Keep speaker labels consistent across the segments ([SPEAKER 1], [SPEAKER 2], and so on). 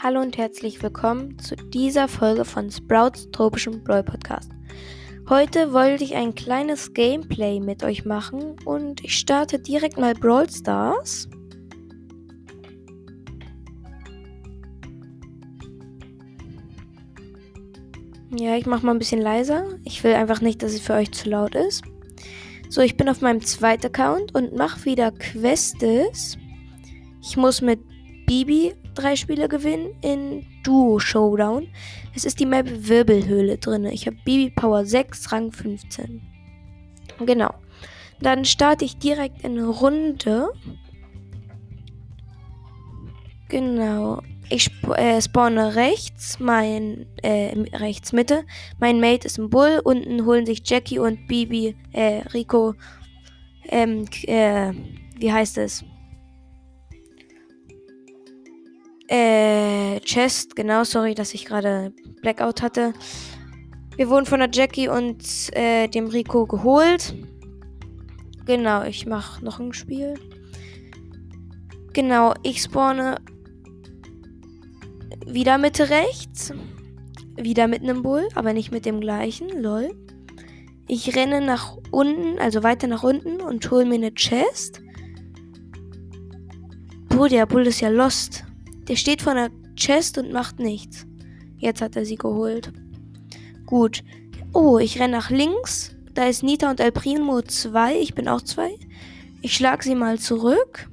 [SPEAKER 1] Hallo und herzlich willkommen zu dieser Folge von Sprouts tropischem Brawl Podcast. Heute wollte ich ein kleines Gameplay mit euch machen und ich starte direkt mal Brawl Stars. Ja, ich mache mal ein bisschen leiser. Ich will einfach nicht, dass es für euch zu laut ist. So, ich bin auf meinem zweiten Account und mache wieder Quests. Ich muss mit Bibi drei Spiele gewinnen in Duo Showdown. Es ist die Map Wirbelhöhle drin. Ich habe Bibi Power 6, Rang 15. Genau. Dann starte ich direkt in Runde. Genau. Ich sp äh, spawne rechts, mein äh, rechts Mitte. Mein Mate ist ein Bull. Unten holen sich Jackie und Bibi, äh, Rico, ähm, äh, wie heißt es? Äh, Chest, genau, sorry, dass ich gerade Blackout hatte. Wir wurden von der Jackie und äh, dem Rico geholt. Genau, ich mache noch ein Spiel. Genau, ich spawne wieder Mitte rechts. Wieder mit einem Bull, aber nicht mit dem gleichen. Lol. Ich renne nach unten, also weiter nach unten und hole mir eine Chest. Boah, der Bull ist ja lost. Der steht vor einer Chest und macht nichts. Jetzt hat er sie geholt. Gut. Oh, ich renne nach links. Da ist Nita und El Primo 2. Ich bin auch 2. Ich schlage sie mal zurück.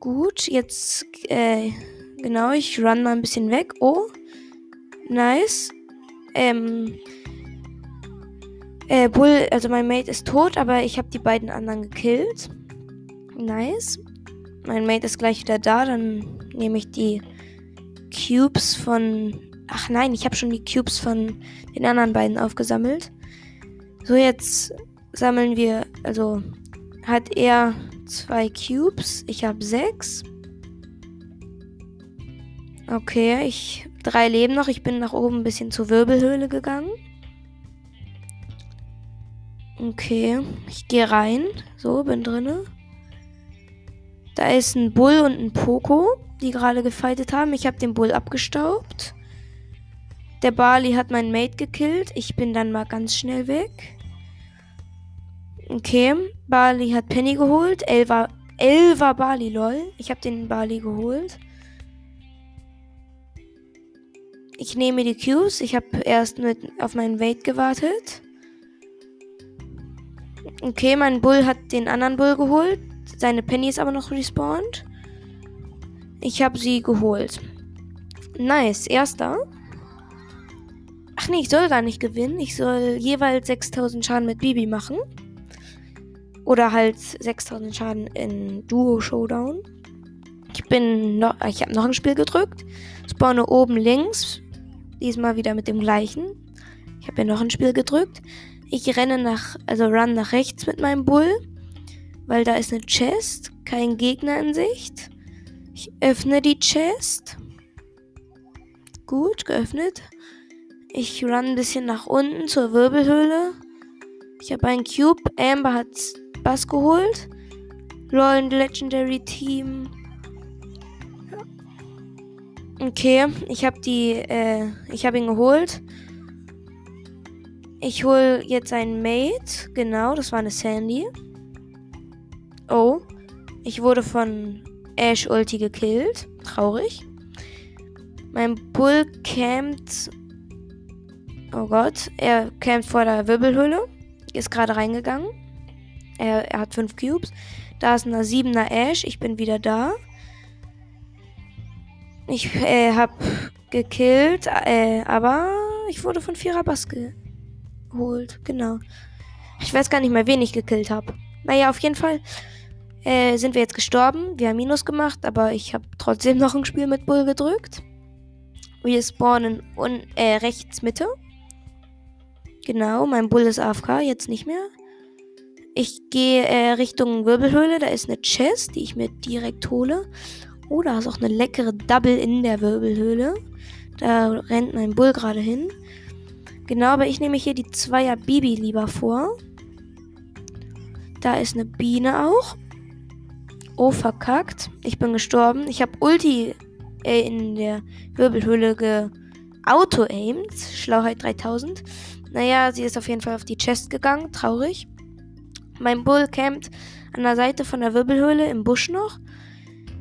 [SPEAKER 1] Gut, jetzt äh, Genau, ich run mal ein bisschen weg. Oh. Nice. Ähm. Äh, Bull, also mein Mate ist tot, aber ich habe die beiden anderen gekillt. Nice. Mein Mate ist gleich wieder da. Dann nehme ich die Cubes von. Ach nein, ich habe schon die Cubes von den anderen beiden aufgesammelt. So, jetzt sammeln wir. Also hat er zwei Cubes. Ich habe sechs. Okay, ich. Drei Leben noch. Ich bin nach oben ein bisschen zur Wirbelhöhle gegangen. Okay, ich gehe rein. So, bin drinne. Da ist ein Bull und ein Poco, die gerade gefightet haben. Ich habe den Bull abgestaubt. Der Barley hat meinen Mate gekillt. Ich bin dann mal ganz schnell weg. Okay, Barley hat Penny geholt. Elva, Elva Barley, lol. Ich habe den Barley geholt. Ich nehme die Cubes. Ich habe erst mit auf meinen Wait gewartet. Okay, mein Bull hat den anderen Bull geholt. Seine Penny ist aber noch respawned. Ich habe sie geholt. Nice, erster. Ach nee, ich soll gar nicht gewinnen. Ich soll jeweils 6000 Schaden mit Bibi machen. Oder halt 6000 Schaden in Duo Showdown. Ich bin noch, ich habe noch ein Spiel gedrückt. Spawne oben links Diesmal wieder mit dem gleichen. Ich habe ja noch ein Spiel gedrückt. Ich renne nach, also run nach rechts mit meinem Bull, weil da ist eine Chest, kein Gegner in Sicht. Ich öffne die Chest. Gut, geöffnet. Ich run ein bisschen nach unten zur Wirbelhöhle. Ich habe einen Cube. Amber hat Bass geholt. LOL Legendary Team Okay, ich habe die, äh, ich habe ihn geholt. Ich hole jetzt einen Mate. Genau, das war eine Sandy. Oh, ich wurde von Ash Ulti gekillt. Traurig. Mein Bull campt. Oh Gott, er campt vor der Wirbelhöhle. Ist gerade reingegangen. Er, er hat fünf Cubes. Da ist ein 7er Ash. Ich bin wieder da. Ich äh, hab gekillt, äh, aber ich wurde von Vierer Bass geholt. Genau. Ich weiß gar nicht mehr, wen ich gekillt habe. Naja, auf jeden Fall äh, sind wir jetzt gestorben. Wir haben Minus gemacht, aber ich habe trotzdem noch ein Spiel mit Bull gedrückt. Wir spawnen un äh, rechts Mitte. Genau, mein Bull ist AFK, jetzt nicht mehr. Ich gehe äh, Richtung Wirbelhöhle, da ist eine Chest, die ich mir direkt hole. Oh, da ist auch eine leckere Double in der Wirbelhöhle. Da rennt mein Bull gerade hin. Genau, aber ich nehme hier die Zweier Bibi lieber vor. Da ist eine Biene auch. Oh, verkackt. Ich bin gestorben. Ich habe Ulti äh, in der Wirbelhöhle ge auto-aimed. Schlauheit 3000. Naja, sie ist auf jeden Fall auf die Chest gegangen. Traurig. Mein Bull campt an der Seite von der Wirbelhöhle im Busch noch.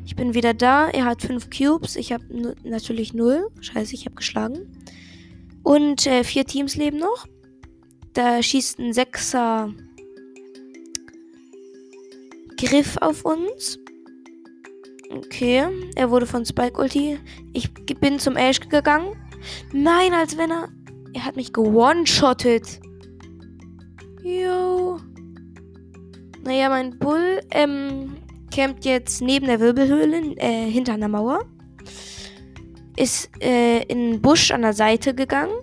[SPEAKER 1] Ich bin wieder da. Er hat 5 Cubes. Ich habe natürlich 0. Scheiße, ich habe geschlagen. Und äh, vier Teams leben noch. Da schießt ein Sechser Griff auf uns. Okay, er wurde von Spike Ulti. Ich bin zum Ash gegangen. Nein, als wenn er. Er hat mich gewone-shottet. Yo. Naja, mein Bull ähm, campt jetzt neben der Wirbelhöhle, äh, hinter einer Mauer. Ist äh, in den Busch an der Seite gegangen.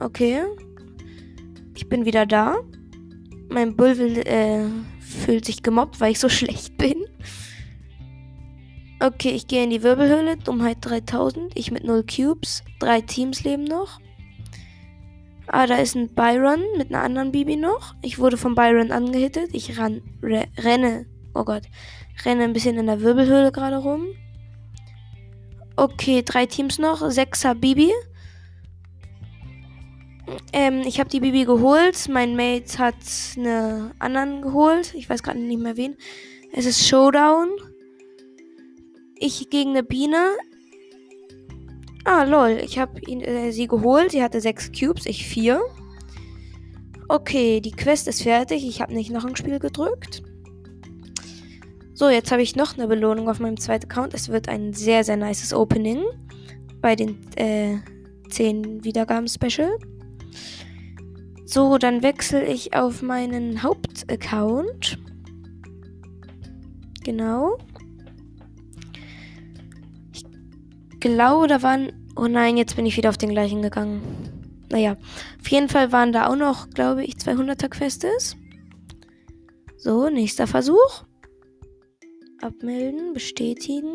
[SPEAKER 1] Okay. Ich bin wieder da. Mein Bull will, äh, fühlt sich gemobbt, weil ich so schlecht bin. Okay, ich gehe in die Wirbelhöhle. Dummheit 3000. Ich mit 0 Cubes. Drei Teams leben noch. Ah, da ist ein Byron mit einer anderen Bibi noch. Ich wurde von Byron angehittet. Ich ran, re, renne. Oh Gott. Renne ein bisschen in der Wirbelhöhle gerade rum. Okay, drei Teams noch. Sechser Bibi. Ähm, ich habe die Bibi geholt. Mein Mate hat eine anderen geholt. Ich weiß gerade nicht mehr wen. Es ist Showdown. Ich gegen eine Biene. Ah, lol. Ich habe äh, sie geholt. Sie hatte sechs Cubes, ich vier. Okay, die Quest ist fertig. Ich habe nicht noch ein Spiel gedrückt. So, jetzt habe ich noch eine Belohnung auf meinem zweiten Account. Es wird ein sehr, sehr nices Opening bei den äh, 10 Wiedergaben-Special. So, dann wechsle ich auf meinen Hauptaccount. Genau. glaube, da waren. Oh nein, jetzt bin ich wieder auf den gleichen gegangen. Naja, auf jeden Fall waren da auch noch, glaube ich, 200er Quests. So, nächster Versuch. Abmelden, bestätigen.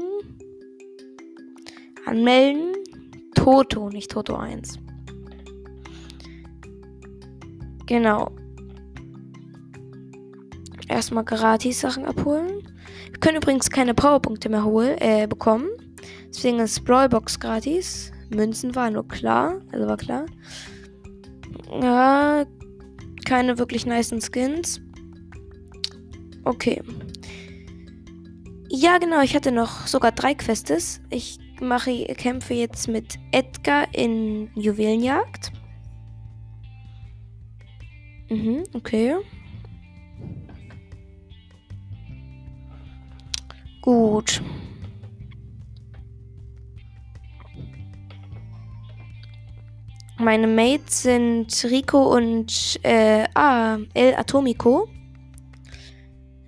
[SPEAKER 1] Anmelden. Toto, nicht Toto 1. Genau. Erstmal gratis Sachen abholen. Wir können übrigens keine Powerpunkte mehr holen, äh, bekommen. Deswegen ist Brawlbox gratis. Münzen war nur klar. Also war klar. Ja, keine wirklich nice Skins. Okay. Ja, genau, ich hatte noch sogar drei Quests. Ich mache, kämpfe jetzt mit Edgar in Juwelenjagd. Mhm, okay. Gut. Meine Mates sind Rico und äh, ah, El Atomico.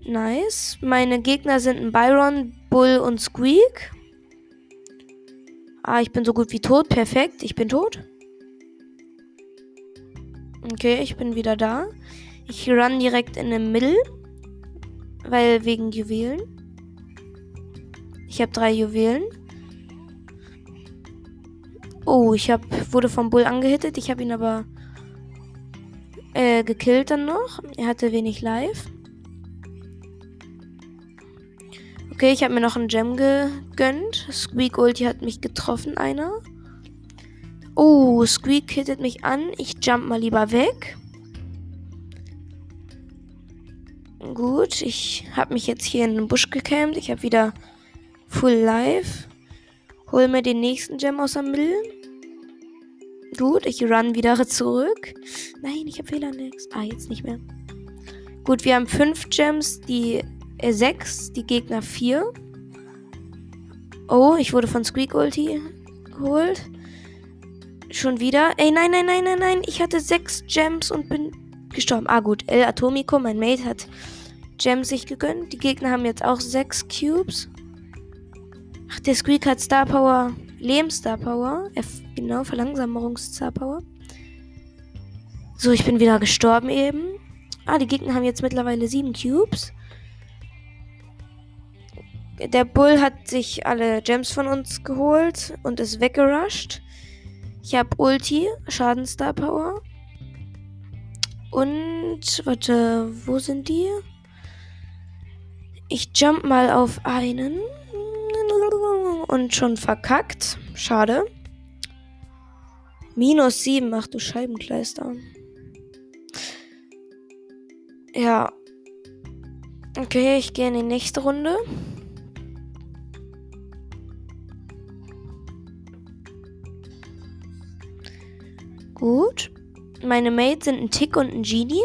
[SPEAKER 1] Nice. Meine Gegner sind Byron, Bull und Squeak. Ah, ich bin so gut wie tot. Perfekt. Ich bin tot. Okay, ich bin wieder da. Ich run direkt in den Middle. Weil wegen Juwelen. Ich habe drei Juwelen. Oh, ich hab, wurde vom Bull angehittet. Ich habe ihn aber äh, gekillt dann noch. Er hatte wenig Life. Okay, ich habe mir noch einen Gem gegönnt. Squeak Ulti hat mich getroffen, einer. Oh, Squeak hittet mich an. Ich jump mal lieber weg. Gut, ich habe mich jetzt hier in den Busch gecampt. Ich habe wieder Full Life. Hol mir den nächsten Gem aus der Mitte. Gut, ich run wieder zurück. Nein, ich habe Fehler nix. Ah, jetzt nicht mehr. Gut, wir haben fünf Gems, die äh, sechs, die Gegner vier. Oh, ich wurde von Squeak Ulti geholt. Schon wieder. Ey, nein, nein, nein, nein, nein. Ich hatte sechs Gems und bin gestorben. Ah, gut. El Atomico, mein Mate, hat Gems sich gegönnt. Die Gegner haben jetzt auch sechs Cubes. Ach, der Squeak hat Star Power. Lebensstar Power. F genau, Verlangsamungsstar Power. So, ich bin wieder gestorben eben. Ah, die Gegner haben jetzt mittlerweile sieben Cubes. Der Bull hat sich alle Gems von uns geholt und ist weggerusht. Ich habe Ulti, Schadenstar Power. Und, warte, wo sind die? Ich jump mal auf einen und schon verkackt. Schade. Minus 7, ach du Scheibenkleister. Ja. Okay, ich gehe in die nächste Runde. Gut. Meine Mates sind ein Tick und ein Genie.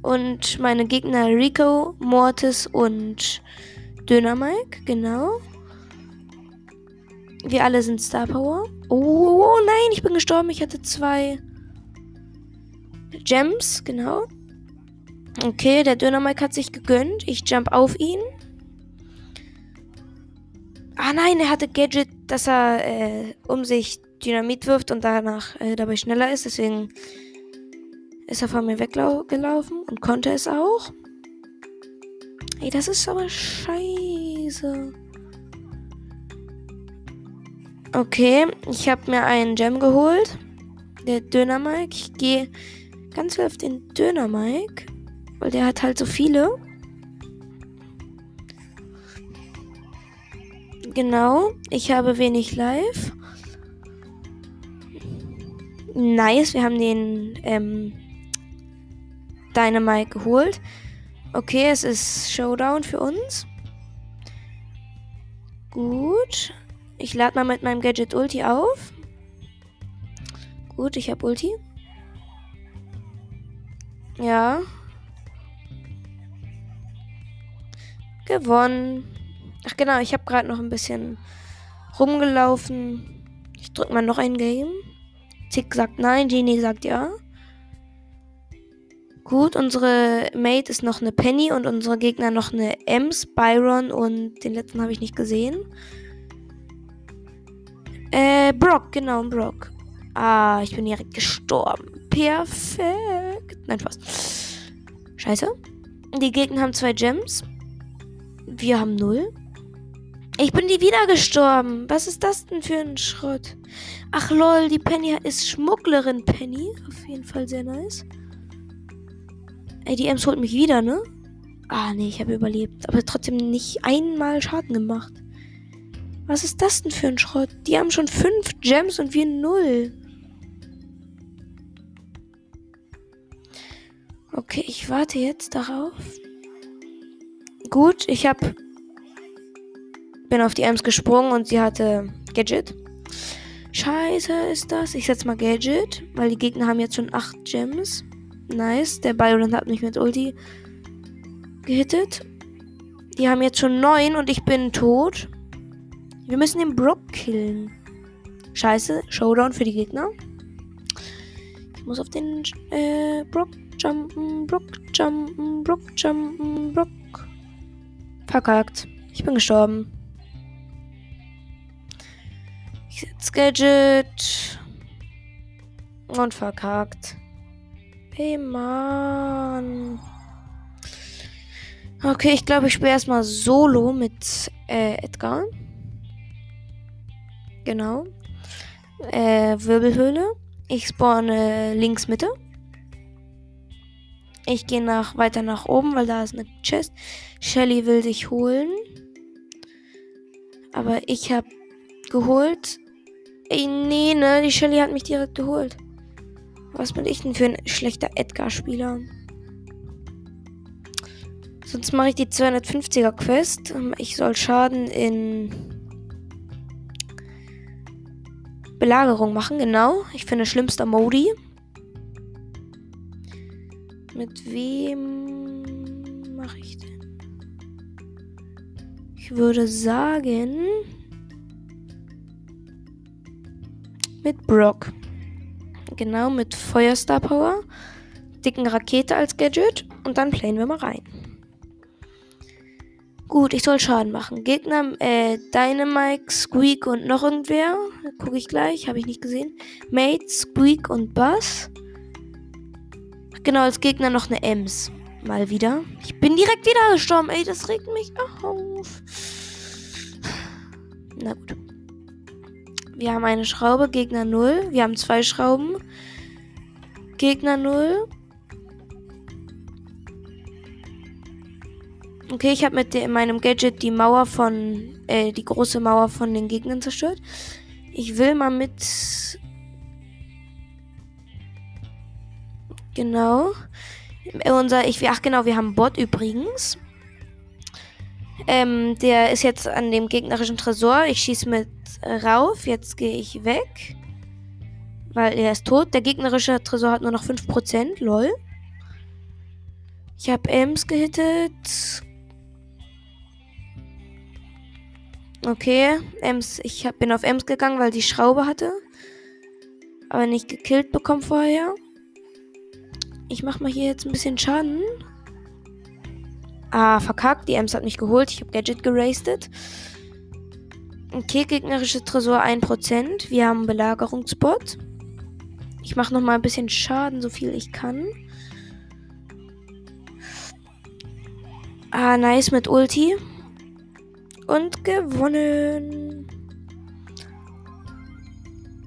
[SPEAKER 1] Und meine Gegner Rico, Mortis und Döner Mike, genau. Wir alle sind Star Power. Oh, oh, nein, ich bin gestorben. Ich hatte zwei Gems, genau. Okay, der Döner Mike hat sich gegönnt. Ich jump auf ihn. Ah nein, er hatte Gadget, dass er äh, um sich Dynamit wirft und danach äh, dabei schneller ist. Deswegen ist er von mir weggelaufen und konnte es auch. Ey, das ist aber scheiße. Okay, ich habe mir einen Gem geholt. Der Döner Mike. Ich gehe ganz viel auf den Döner Mike. Weil der hat halt so viele. Genau. Ich habe wenig Live. Nice. Wir haben den ähm, Dynamite geholt. Okay, es ist Showdown für uns. Gut. Ich lade mal mit meinem Gadget Ulti auf. Gut, ich habe Ulti. Ja. Gewonnen. Ach genau, ich habe gerade noch ein bisschen rumgelaufen. Ich drück mal noch ein Game. Tick sagt nein, Genie sagt ja. Gut, unsere Mate ist noch eine Penny und unsere Gegner noch eine Ems, Byron und den letzten habe ich nicht gesehen. Äh, Brock, genau, Brock. Ah, ich bin direkt gestorben. Perfekt. Nein, Spaß. Scheiße. Die Gegner haben zwei Gems. Wir haben null. Ich bin die wieder gestorben. Was ist das denn für ein Schrott? Ach lol, die Penny ist Schmugglerin Penny. Auf jeden Fall sehr nice. Ey, die Ems holt mich wieder, ne? Ah, nee, ich habe überlebt. Aber trotzdem nicht einmal Schaden gemacht. Was ist das denn für ein Schrott? Die haben schon fünf Gems und wir null. Okay, ich warte jetzt darauf. Gut, ich hab. Bin auf die Ems gesprungen und sie hatte Gadget. Scheiße ist das. Ich setz mal Gadget, weil die Gegner haben jetzt schon acht Gems. Nice. Der Byron hat mich mit Ulti gehittet. Die haben jetzt schon neun und ich bin tot. Wir müssen den Brock killen. Scheiße. Showdown für die Gegner. Ich muss auf den äh, Brock jumpen, Brock jumpen, Brock jumpen, Brock. Verkackt. Ich bin gestorben. Setz Gadget. Und verkackt. Hey, Mann. Okay, ich glaube, ich spiele erstmal solo mit äh, Edgar. Genau. Äh, Wirbelhöhle. Ich spawne links Mitte. Ich gehe nach, weiter nach oben, weil da ist eine Chest. Shelly will sich holen. Aber ich habe geholt. Ey, nee, ne? Die Shelly hat mich direkt geholt. Was bin ich denn für ein schlechter Edgar-Spieler? Sonst mache ich die 250er Quest. Ich soll Schaden in Belagerung machen, genau. Ich finde schlimmster Modi. Mit wem mache ich denn? Ich würde sagen. Mit Brock. Genau, mit Feuerstar Power, dicken Rakete als Gadget und dann playen wir mal rein. Gut, ich soll Schaden machen. Gegner, äh, Dynamite, Squeak und noch irgendwer. Gucke ich gleich, habe ich nicht gesehen. Mate, Squeak und Buzz. Genau, als Gegner noch eine Ems. Mal wieder. Ich bin direkt wieder gestorben, ey, das regt mich auf. Na gut. Wir haben eine Schraube, Gegner 0. Wir haben zwei Schrauben. Gegner 0. Okay, ich habe mit meinem Gadget die Mauer von, äh, die große Mauer von den Gegnern zerstört. Ich will mal mit. Genau. Unser, ich, ach genau, wir haben Bot übrigens. Ähm, der ist jetzt an dem gegnerischen Tresor. Ich schieße mit rauf. Jetzt gehe ich weg. Weil er ist tot. Der gegnerische Tresor hat nur noch 5%. Lol. Ich habe Ems gehittet. Okay, Ems. Ich hab, bin auf Ems gegangen, weil die Schraube hatte. Aber nicht gekillt bekommen vorher. Ich mach mal hier jetzt ein bisschen Schaden. Ah, verkackt. Die Ems hat mich geholt. Ich habe Gadget gerastet. Okay, gegnerische Tresor 1%. Wir haben Belagerungsbot. Ich mache noch mal ein bisschen Schaden, so viel ich kann. Ah, nice mit Ulti. Und gewonnen.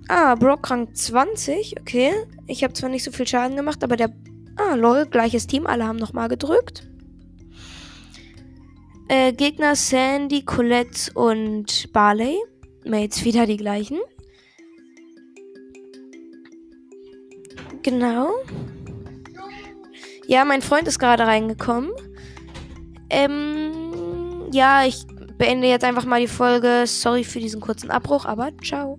[SPEAKER 1] Ah, Brock Rang 20. Okay. Ich habe zwar nicht so viel Schaden gemacht, aber der... Ah, lol, gleiches Team. Alle haben nochmal gedrückt. Äh, Gegner Sandy, Colette und Barley. Mates wieder die gleichen. Genau. Ja, mein Freund ist gerade reingekommen. Ähm, ja, ich beende jetzt einfach mal die Folge. Sorry für diesen kurzen Abbruch, aber ciao.